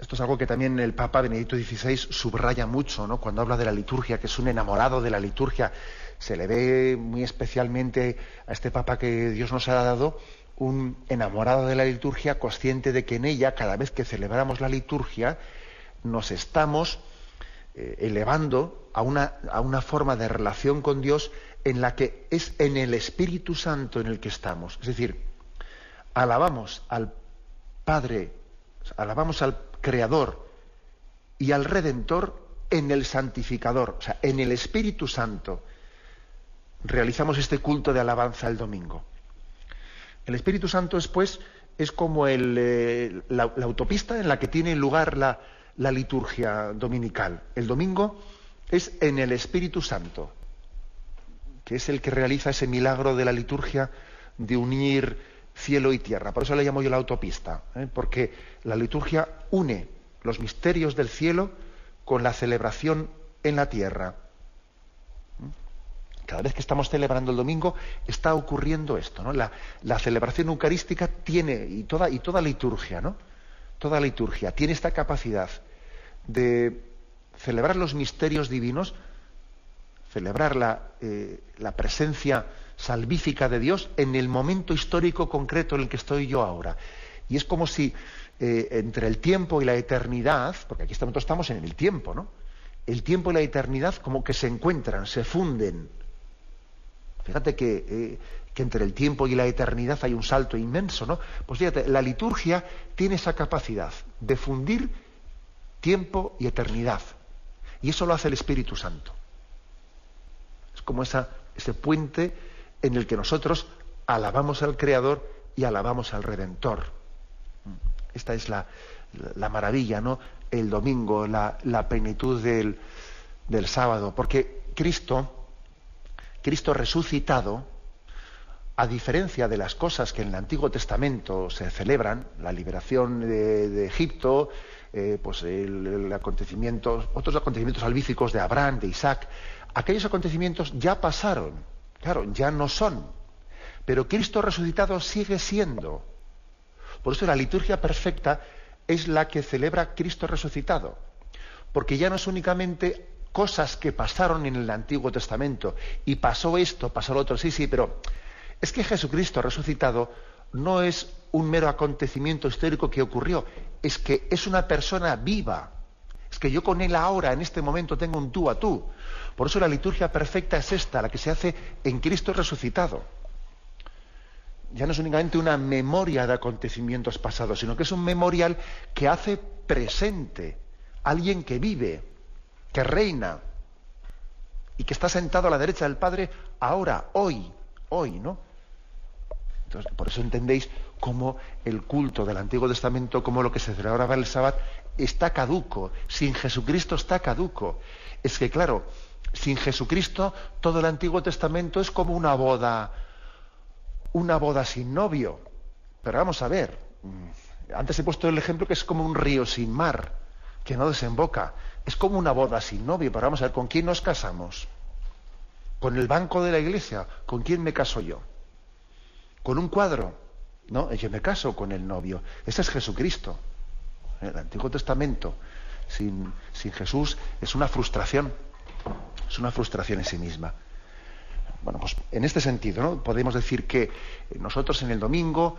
esto es algo que también el Papa Benedicto XVI subraya mucho, ¿no? Cuando habla de la liturgia, que es un enamorado de la liturgia. Se le ve muy especialmente a este Papa que Dios nos ha dado un enamorado de la liturgia, consciente de que en ella, cada vez que celebramos la liturgia, nos estamos eh, elevando a una, a una forma de relación con Dios en la que es en el Espíritu Santo en el que estamos. Es decir, alabamos al Padre, alabamos al creador y al redentor en el santificador, o sea, en el Espíritu Santo. Realizamos este culto de alabanza el domingo. El Espíritu Santo es pues es como eh, la, autopista en la que tiene lugar la, liturgia dominical. El domingo es en el Espíritu Santo, que es el que realiza ese milagro de la liturgia de unir cielo y tierra. Por eso le llamo yo la autopista, ¿eh? porque la liturgia une los misterios del cielo con la celebración en la tierra. Cada vez que estamos celebrando el domingo está ocurriendo esto, ¿no? La, celebración eucarística tiene, y toda, y toda liturgia, ¿no? Toda liturgia tiene esta capacidad de celebrar los misterios divinos, celebrar la, eh, la presencia salvífica de Dios en el momento histórico concreto en el que estoy yo ahora. Y es como si eh, entre el tiempo y la eternidad, porque aquí estamos, estamos en el tiempo, ¿no? El tiempo y la eternidad como que se encuentran, se funden. Fíjate que, eh, que entre el tiempo y la eternidad hay un salto inmenso, ¿no? Pues fíjate, la liturgia tiene esa capacidad de fundir tiempo y eternidad. Y eso lo hace el Espíritu Santo. Es como ese puente en el que nosotros alabamos al Creador y alabamos al Redentor. Esta es la, maravilla, ¿no? El domingo, la, plenitud del, del, sábado, porque Cristo, Cristo resucitado, a diferencia de las cosas que en el Antiguo Testamento se celebran, la liberación de, Egipto, eh, pues otros acontecimientos salvíficos de Abraham, de Isaac, aquellos acontecimientos ya pasaron Claro, ya no son. Pero Cristo resucitado sigue siendo. Por eso la liturgia perfecta es la que celebra Cristo resucitado. Porque ya no es únicamente cosas que pasaron en el Antiguo Testamento. Y pasó esto, pasó lo otro, sí, sí, pero es que Jesucristo resucitado no es un mero acontecimiento histórico que ocurrió, es que es una persona viva, Es que yo con Él ahora, en este momento, tengo un tú a tú. Por eso la liturgia perfecta es esta, la que se hace en Cristo resucitado. Ya no es únicamente una memoria de acontecimientos pasados, sino que es un memorial que hace presente alguien que vive, que reina y que está sentado a la derecha del Padre ahora, hoy, hoy, ¿no? Entonces, por eso entendéis cómo el culto del Antiguo Testamento, como lo que se celebraba el sábado, está caduco. Sin Jesucristo está caduco. Es que, claro, sin Jesucristo todo el Antiguo Testamento es como una boda, una boda sin novio. Pero vamos a ver, mm, antes he puesto el ejemplo que es como un río sin mar, que no desemboca. Es como una boda sin novio, pero vamos a ver, ¿con quién nos casamos? ¿Con el banco de la iglesia? ¿Con quién me caso yo? ¿Con un cuadro? No, yo me caso con el novio. Ese es Jesucristo. El Antiguo Testamento sin, sin Jesús es una frustración. Es una frustración en sí misma. Bueno, pues en este sentido, ¿no? Podemos decir que nosotros en el domingo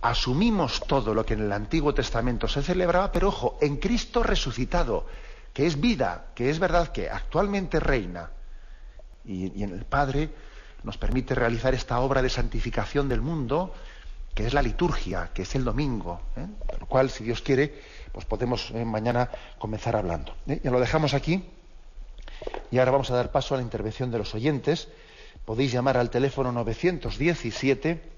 asumimos todo lo que en el Antiguo Testamento se celebraba, pero ojo, en Cristo resucitado, que es vida, que es verdad que actualmente reina, y, en el Padre nos permite realizar esta obra de santificación del mundo, que es la liturgia, que es el domingo, ¿eh? lo cual, si Dios quiere, pues podemos eh, mañana comenzar hablando. ¿eh? Ya lo dejamos aquí y ahora vamos a dar paso a la intervención de los oyentes. Podéis llamar al teléfono 917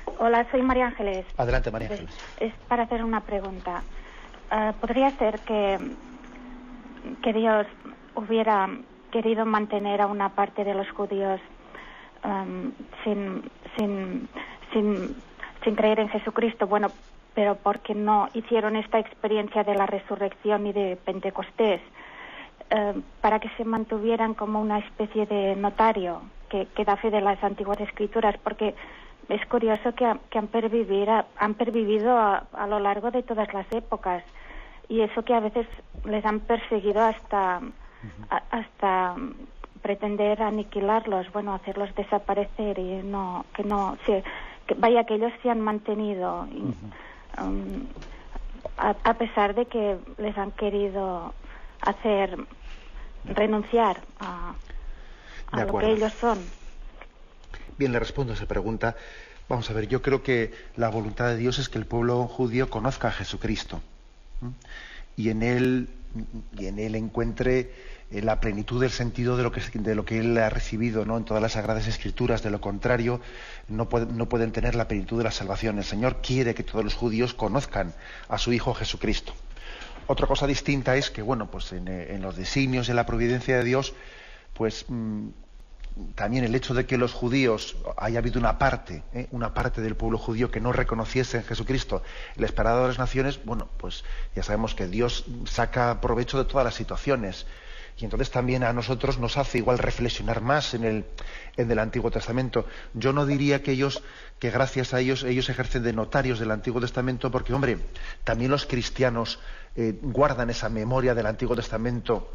Hola, soy María Ángeles. Adelante, María Ángeles. Es, para hacer una pregunta. Eh, ¿Podría ser que, que Dios hubiera querido mantener a una parte de los judíos em, sin, sin, sin, sin creer en Jesucristo? Bueno, pero porque no hicieron esta experiencia de la resurrección y de Pentecostés, eh, para que se mantuvieran como una especie de notario que, da fe de las antiguas escrituras, porque es curioso que, han, pervivido, han pervivido a, lo largo de todas las épocas y eso que a veces les han perseguido hasta, hasta pretender aniquilarlos, bueno, hacerlos desaparecer y no, que no, que vaya que ellos se han mantenido. Um, a, pesar de que les han querido hacer renunciar a, lo que ellos son. Bien, le respondo a esa pregunta. Vamos a ver, yo creo que la voluntad de Dios es que el pueblo judío conozca a Jesucristo y en él y en él encuentre eh, la plenitud del sentido de lo que, de lo que él ha recibido ¿no? en todas las sagradas escrituras. De lo contrario, no, no, pueden tener la plenitud de la salvación. El Señor quiere que todos los judíos conozcan a su Hijo Jesucristo. Otra cosa distinta es que, bueno, pues en, eh, los designios de la providencia de Dios, pues mm, también el hecho de que los judíos haya habido una parte, ¿eh? una parte del pueblo judío que no reconociese en Jesucristo el esperado de las naciones, bueno, pues ya sabemos que Dios saca provecho de todas las situaciones y entonces también a nosotros nos hace igual reflexionar más en el, en el Antiguo Testamento. Yo no diría que ellos, que gracias a ellos, ellos ejercen de notarios del Antiguo Testamento, porque, hombre, también los cristianos eh, guardan esa memoria del Antiguo Testamento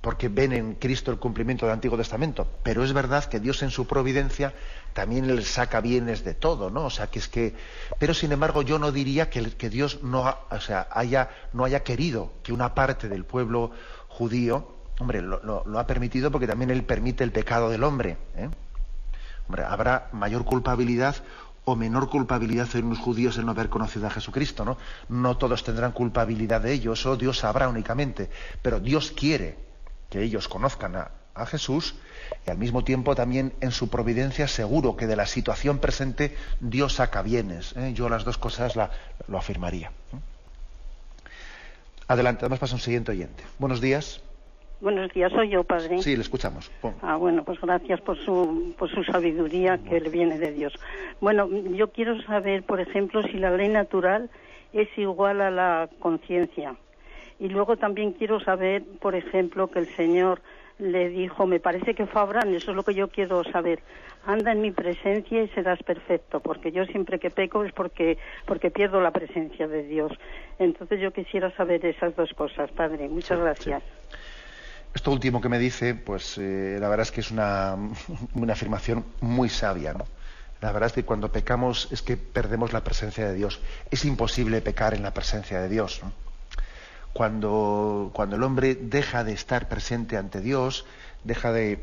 porque ven en Cristo el cumplimiento del Antiguo Testamento. Pero es verdad que Dios en su providencia también les saca bienes de todo, ¿no? O sea, que es que. Pero sin embargo, yo no diría que, que Dios no, o sea, haya, no haya querido que una parte del pueblo judío, hombre, lo, ha permitido porque también Él permite el pecado del hombre. ¿eh? Hombre, habrá mayor culpabilidad o menor culpabilidad en los judíos en no haber conocido a Jesucristo, ¿no? No todos tendrán culpabilidad de ello, eso Dios sabrá únicamente, pero Dios quiere que ellos conozcan a, Jesús y al mismo tiempo también en su providencia seguro que de la situación presente Dios saca bienes. ¿eh? Yo las dos cosas lo afirmaría. Adelante, además pasa un siguiente oyente. Buenos días. Buenos días, soy yo, padre. Sí, le escuchamos. Ah, bueno, pues gracias por su, por su sabiduría que le viene de Dios. Bueno, yo quiero saber, por ejemplo, si la ley natural es igual a la conciencia. Y luego también quiero saber, por ejemplo, que el Señor le dijo, me parece que fue Abraham, eso es lo que yo quiero saber, anda en mi presencia y serás perfecto, porque yo siempre que peco es porque, porque pierdo la presencia de Dios. Entonces yo quisiera saber esas dos cosas, Padre. Muchas gracias. Esto último que me dice, pues eh, la verdad es que es una, una afirmación muy sabia, ¿no? La verdad es que cuando pecamos es que perdemos la presencia de Dios. Es imposible pecar en la presencia de Dios. ¿no? Cuando, el hombre deja de estar presente ante Dios, deja de,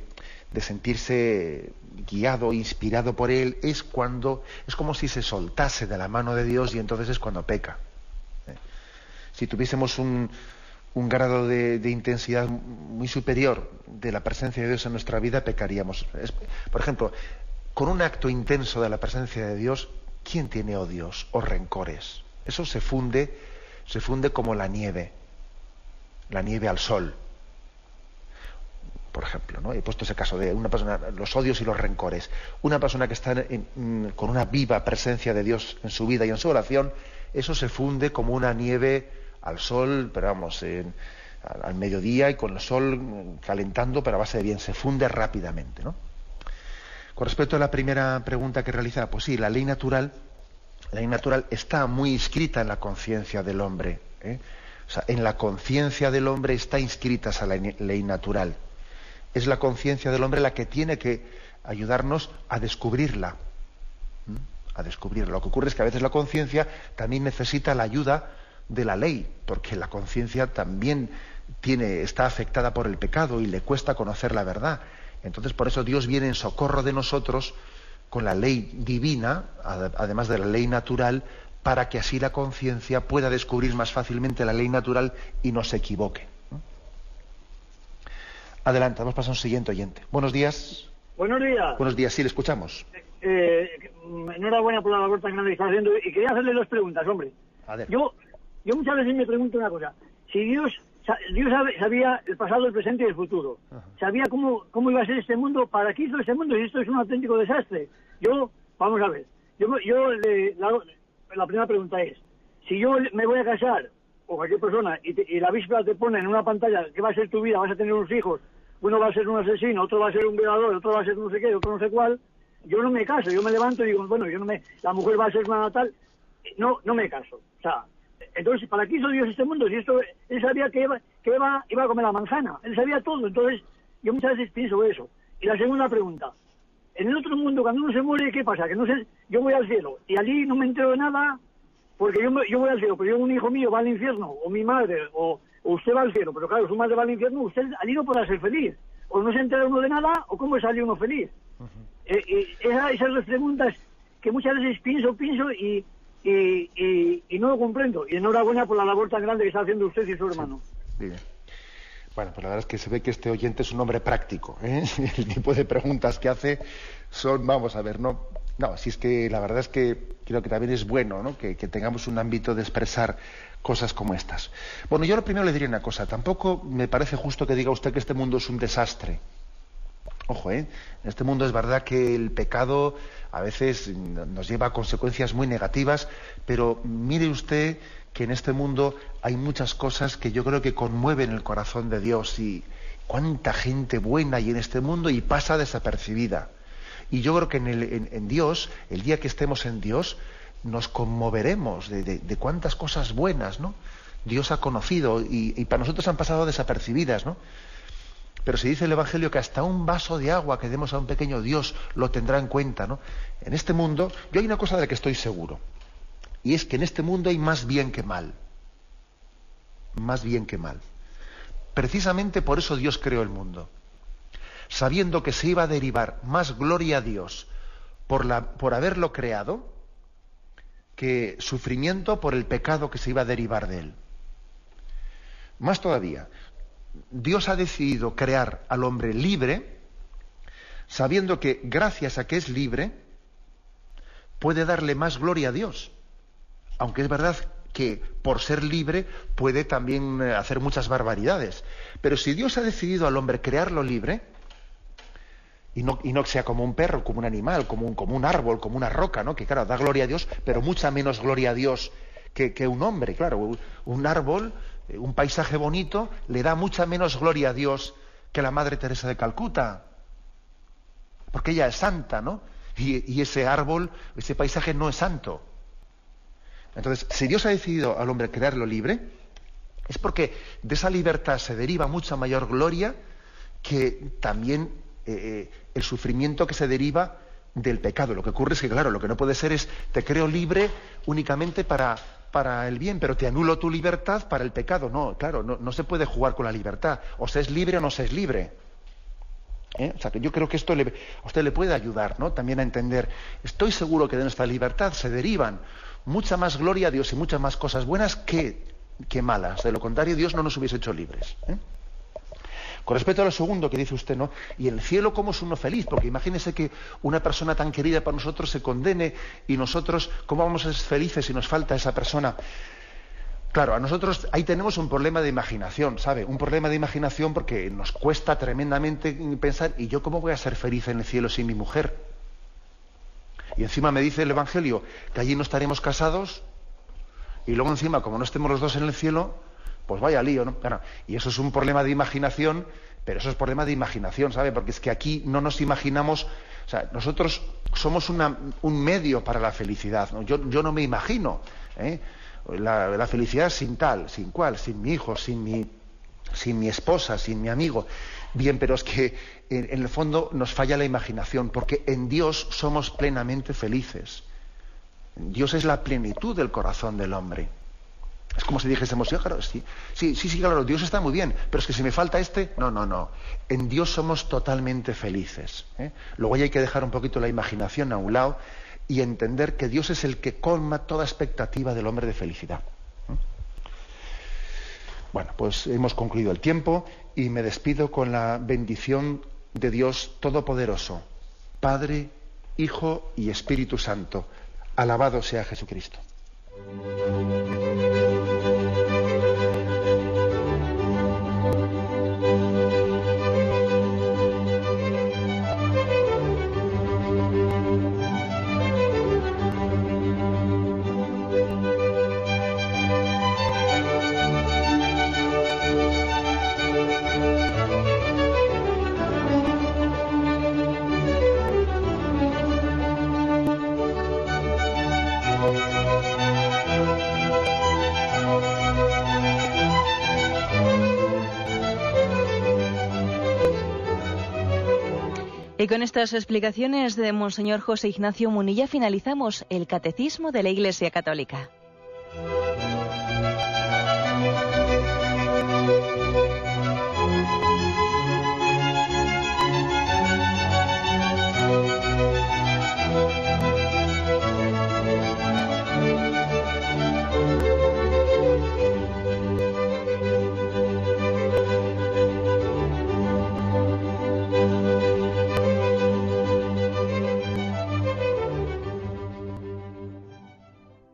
sentirse guiado, inspirado por Él, es cuando, es como si se soltase de la mano de Dios y entonces es cuando peca. ¿eh? Si tuviésemos un, un grado de, intensidad muy superior de la presencia de Dios en nuestra vida, pecaríamos. por ejemplo, con un acto intenso de la presencia de Dios, ¿quién tiene odios o rencores? Eso se funde, se funde como la nieve la nieve al sol. Por ejemplo, ¿no? he puesto ese caso de una persona, los odios y los rencores. Una persona que está con una viva presencia de Dios en su vida y en su oración, eso se funde como una nieve al sol, pero vamos, al, mediodía y con el sol calentando, pero a base de bien, se funde rápidamente. Con respecto a la primera pregunta que realiza, pues sí, la ley natural, la ley natural está muy inscrita en la conciencia del hombre. ¿eh? En la conciencia del hombre está inscrita esa ley, natural. Es la conciencia del hombre la que tiene que ayudarnos a descubrirla. A descubrirla. Lo que ocurre es que a veces la conciencia también necesita la ayuda de la ley, porque la conciencia también tiene, está afectada por el pecado y le cuesta conocer la verdad. Entonces, por eso Dios viene en socorro de nosotros con la ley divina, además de la ley natural, para que así la conciencia pueda descubrir más fácilmente la ley natural y no se equivoque. Adelante, vamos a pasar a un siguiente oyente. Buenos días. Buenos días. Buenos días, sí, le escuchamos. Eh, enhorabuena por la labor tan grande que está haciendo y quería hacerle dos preguntas, hombre. Yo, yo muchas veces me pregunto una cosa. Si Dios, Dios sabía el pasado, el presente y el futuro, sabía cómo, cómo iba a ser este mundo, ¿para qué hizo este mundo? Y esto es un auténtico desastre. Yo, vamos a ver, yo, yo le, la primera pregunta es, si yo me voy a casar, o cualquier persona, y, la víspera te pone en una pantalla que va a ser tu vida, vas a tener unos hijos, uno va a ser un asesino, otro va a ser un violador, otro va a ser no sé qué, otro no sé cuál, yo no me caso, yo me levanto y digo, bueno, yo no me, la mujer va a ser una natal, no, no me caso. O sea, entonces, ¿para qué hizo Dios este mundo? Si esto, él sabía que iba, que iba a comer la manzana, él sabía todo, entonces yo muchas veces pienso eso. Y la segunda pregunta, en el otro mundo, cuando uno se muere, ¿qué pasa? Que no sé, yo voy al cielo y allí no me entero de nada porque yo, yo voy al cielo, pero yo un hijo mío va al infierno, o mi madre, o, usted va al cielo, pero claro, su madre va al infierno, usted allí no podrá ser feliz. O no se entera uno de nada, o cómo sale uno feliz. Eh, eh, esas, esas dos preguntas que muchas veces pienso, pienso y, y, y, no lo comprendo. Y enhorabuena por la labor tan grande que está haciendo usted y su hermano. Bueno, pues la verdad es que se ve que este oyente es un hombre práctico. ¿eh? El tipo de preguntas que hace son, vamos a ver, no, no, si es que la verdad es que creo que también es bueno ¿no? que, tengamos un ámbito de expresar cosas como estas. Bueno, yo lo primero le diría una cosa. Tampoco me parece justo que diga usted que este mundo es un desastre. Ojo, ¿eh? En este mundo es verdad que el pecado a veces nos lleva a consecuencias muy negativas, pero mire usted que en este mundo hay muchas cosas que yo creo que conmueven el corazón de Dios y cuánta gente buena hay en este mundo y pasa desapercibida. Y yo creo que en, Dios, el día que estemos en Dios, nos conmoveremos de, cuántas cosas buenas, ¿no? Dios ha conocido y, para nosotros han pasado desapercibidas, ¿no? Pero se dice el Evangelio que hasta un vaso de agua que demos a un pequeño Dios lo tendrá en cuenta, ¿no? En este mundo, yo hay una cosa de la que estoy seguro, y es que en este mundo hay más bien que mal. Más bien que mal. Precisamente por eso Dios creó el mundo. Sabiendo que se iba a derivar más gloria a Dios por, la, por haberlo creado, que sufrimiento por el pecado que se iba a derivar de él. Más todavía, Dios ha decidido crear al hombre libre, sabiendo que gracias a que es libre, puede darle más gloria a Dios. Aunque es verdad que por ser libre puede también eh, hacer muchas barbaridades. Pero si Dios ha decidido al hombre crearlo libre, y no, y no sea como un perro, como un animal, como un, como un árbol, como una roca, ¿no? que claro, da gloria a Dios, pero mucha menos gloria a Dios que, que un hombre, claro, un árbol eh, un paisaje bonito le da mucha menos gloria a Dios que la Madre Teresa de Calcuta, porque ella es santa, ¿no? Y, ese árbol, ese paisaje no es santo. Entonces, si Dios ha decidido al hombre crearlo libre, es porque de esa libertad se deriva mucha mayor gloria que también eh, eh, el sufrimiento que se deriva del pecado. Lo que ocurre es que, claro, lo que no puede ser es te creo libre únicamente para para el bien, pero te anulo tu libertad para el pecado. No, claro, no, se puede jugar con la libertad. O se es libre o no se es libre. ¿Eh? O sea, que yo creo que esto le, a usted le puede ayudar ¿no? también a entender. Estoy seguro que de nuestra libertad se derivan mucha más gloria a Dios y muchas más cosas buenas que, que malas. De lo contrario, Dios no nos hubiese hecho libres. ¿eh? Con respecto a lo segundo que dice usted, ¿no? Y el cielo, ¿cómo es uno feliz? Porque imagínese que una persona tan querida para nosotros se condene y nosotros, ¿cómo vamos a ser felices si nos falta esa persona? Claro, a nosotros ahí tenemos un problema de imaginación, ¿sabe? Un problema de imaginación porque nos cuesta tremendamente pensar, ¿y yo cómo voy a ser feliz en el cielo sin mi mujer? Y encima me dice el Evangelio que allí no estaremos casados, y luego encima, como no estemos los dos en el cielo, pues vaya lío, ¿no? y eso es un problema de imaginación, pero eso es problema de imaginación, ¿sabe? Porque es que aquí no nos imaginamos, o sea, nosotros somos un medio para la felicidad, Yo, no me imagino ¿eh? la, felicidad sin tal, sin cual, sin mi hijo, sin mi, sin mi esposa, sin mi amigo. Bien, pero es que en el fondo nos falla la imaginación, porque en Dios somos plenamente felices. Dios es la plenitud del corazón del hombre. Es como si dijésemos, sí, claro, sí, sí, sí, claro, Dios está muy bien, pero es que si me falta este, no, no, no. En Dios somos totalmente felices. ¿eh? Luego hay que dejar un poquito la imaginación a un lado y entender que Dios es el que colma toda expectativa del hombre de felicidad. Bueno, pues hemos concluido el tiempo y me despido con la bendición de Dios Todopoderoso, Padre, Hijo y Espíritu Santo. Alabado sea Jesucristo. Con estas explicaciones de Monseñor José Ignacio Munilla finalizamos el Catecismo de la Iglesia Católica.